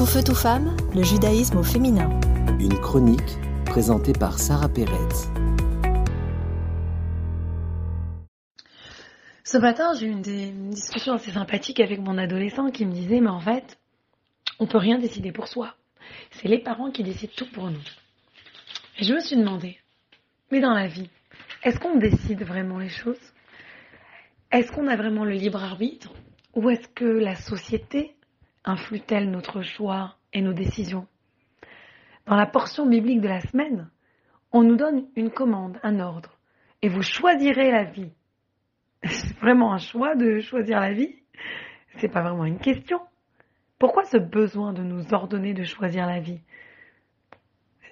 Tout feu, tout femme, le judaïsme au féminin. Une chronique présentée par Sarah Pérez. Ce matin, j'ai eu une, des- une discussion assez sympathique avec mon adolescent qui me disait, mais en fait, on peut rien décider pour soi. C'est les parents qui décident tout pour nous. Et je me suis demandé, mais dans la vie, est-ce qu'on décide vraiment les choses? Est-ce qu'on a vraiment le libre arbitre? Ou est-ce que la société influe-t-elle notre choix et nos décisions? Dans la portion biblique de la semaine, on nous donne une commande, un ordre, et vous choisirez la vie. C'est vraiment un choix de choisir la vie? C'est pas vraiment une question. Pourquoi ce besoin de nous ordonner de choisir la vie?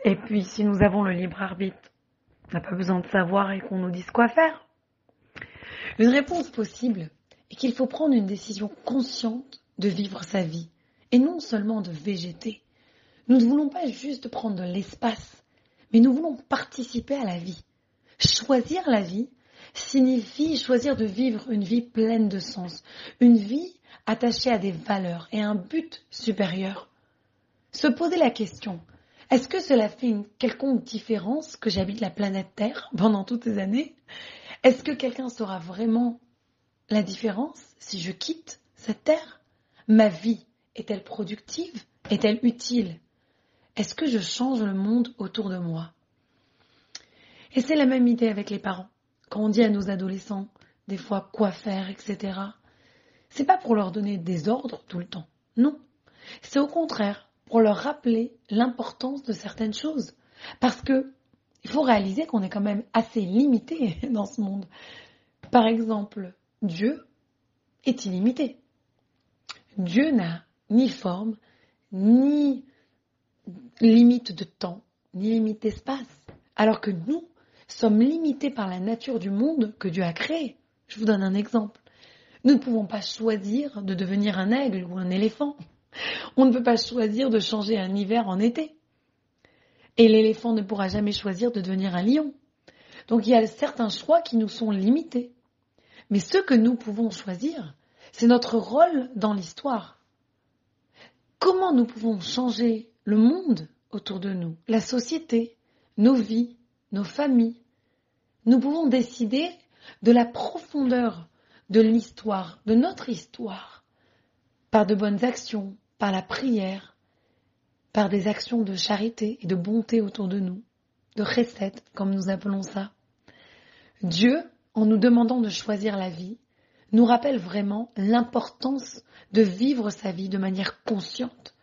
Et puis, si nous avons le libre arbitre, on n'a pas besoin de savoir et qu'on nous dise quoi faire. Une réponse possible est qu'il faut prendre une décision consciente de vivre sa vie et non seulement de végéter. Nous ne voulons pas juste prendre de l'espace, mais nous voulons participer à la vie. Choisir la vie signifie choisir de vivre une vie pleine de sens, une vie attachée à des valeurs et un but supérieur. Se poser la question, est-ce que cela fait une quelconque différence que j'habite la planète Terre pendant toutes ces années? Est-ce que quelqu'un saura vraiment la différence si je quitte cette Terre? Ma vie est-elle productive? Est-elle utile? Est-ce que je change le monde autour de moi? Et c'est la même idée avec les parents. Quand on dit à nos adolescents des fois quoi faire, etc., c'est pas pour leur donner des ordres tout le temps. Non. C'est au contraire pour leur rappeler l'importance de certaines choses. Parce que il faut réaliser qu'on est quand même assez limité dans ce monde. Par exemple, Dieu est illimité. Dieu n'a ni forme, ni limite de temps, ni limite d'espace. Alors que nous sommes limités par la nature du monde que Dieu a créé. Je vous donne un exemple. Nous ne pouvons pas choisir de devenir un aigle ou un éléphant. On ne peut pas choisir de changer un hiver en été. Et l'éléphant ne pourra jamais choisir de devenir un lion. Donc il y a certains choix qui nous sont limités. Mais ce que nous pouvons choisir, c'est notre rôle dans l'histoire. Comment nous pouvons changer le monde autour de nous, la société, nos vies, nos familles? Nous pouvons décider de la profondeur de l'histoire, de notre histoire, par de bonnes actions, par la prière, par des actions de charité et de bonté autour de nous, de recettes, comme nous appelons ça. Dieu, en nous demandant de choisir la vie, nous rappelle vraiment l'importance de vivre sa vie de manière consciente.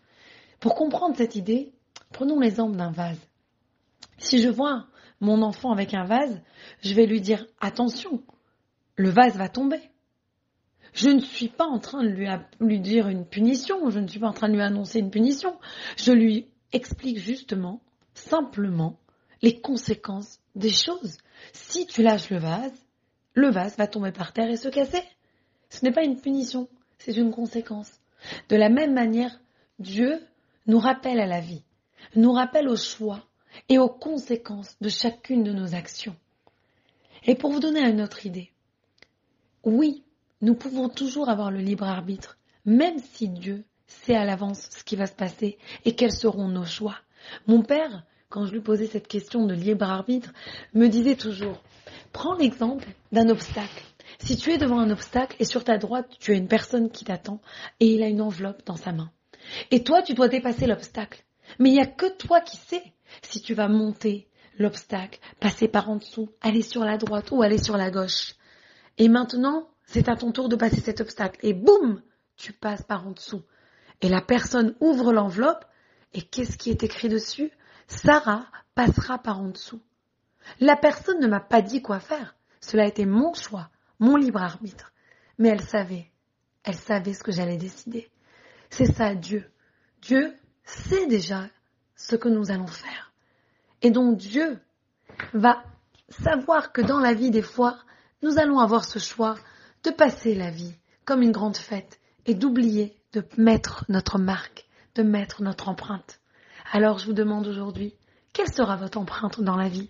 Pour comprendre cette idée, prenons l'exemple d'un vase. Si je vois mon enfant avec un vase, je vais lui dire attention, le vase va tomber. Je ne suis pas en train de lui, lui, dire une punition, je ne suis pas en train de lui annoncer une punition. Je lui explique justement, simplement, les conséquences des choses. Si tu lâches le vase, le vase va tomber par terre et se casser. Ce n'est pas une punition, c'est une conséquence. De la même manière, Dieu nous rappelle à la vie, nous rappelle au choix et aux conséquences de chacune de nos actions. Et pour vous donner une autre idée, oui, nous pouvons toujours avoir le libre arbitre, même si Dieu sait à l'avance ce qui va se passer et quels seront nos choix. Mon père, quand je lui posais cette question de libre arbitre, me disait toujours, prends l'exemple d'un obstacle. Si tu es devant un obstacle et sur ta droite, tu as une personne qui t'attend et il a une enveloppe dans sa main. Et toi, tu dois dépasser l'obstacle. Mais il n'y a que toi qui sais si tu vas monter l'obstacle, passer par en dessous, aller sur la droite ou aller sur la gauche. Et maintenant, c'est à ton tour de passer cet obstacle. Et boum, tu passes par en dessous. Et la personne ouvre l'enveloppe et qu'est-ce qui est écrit dessus? Sarah passera par en dessous. La personne ne m'a pas dit quoi faire. Cela a été mon choix, mon libre arbitre. Mais elle savait. Elle savait ce que j'allais décider. C'est ça Dieu. Dieu sait déjà ce que nous allons faire. Et donc Dieu va savoir que dans la vie des fois, nous allons avoir ce choix de passer la vie comme une grande fête et d'oublier de mettre notre marque, de mettre notre empreinte. Alors je vous demande aujourd'hui, quelle sera votre empreinte dans la vie?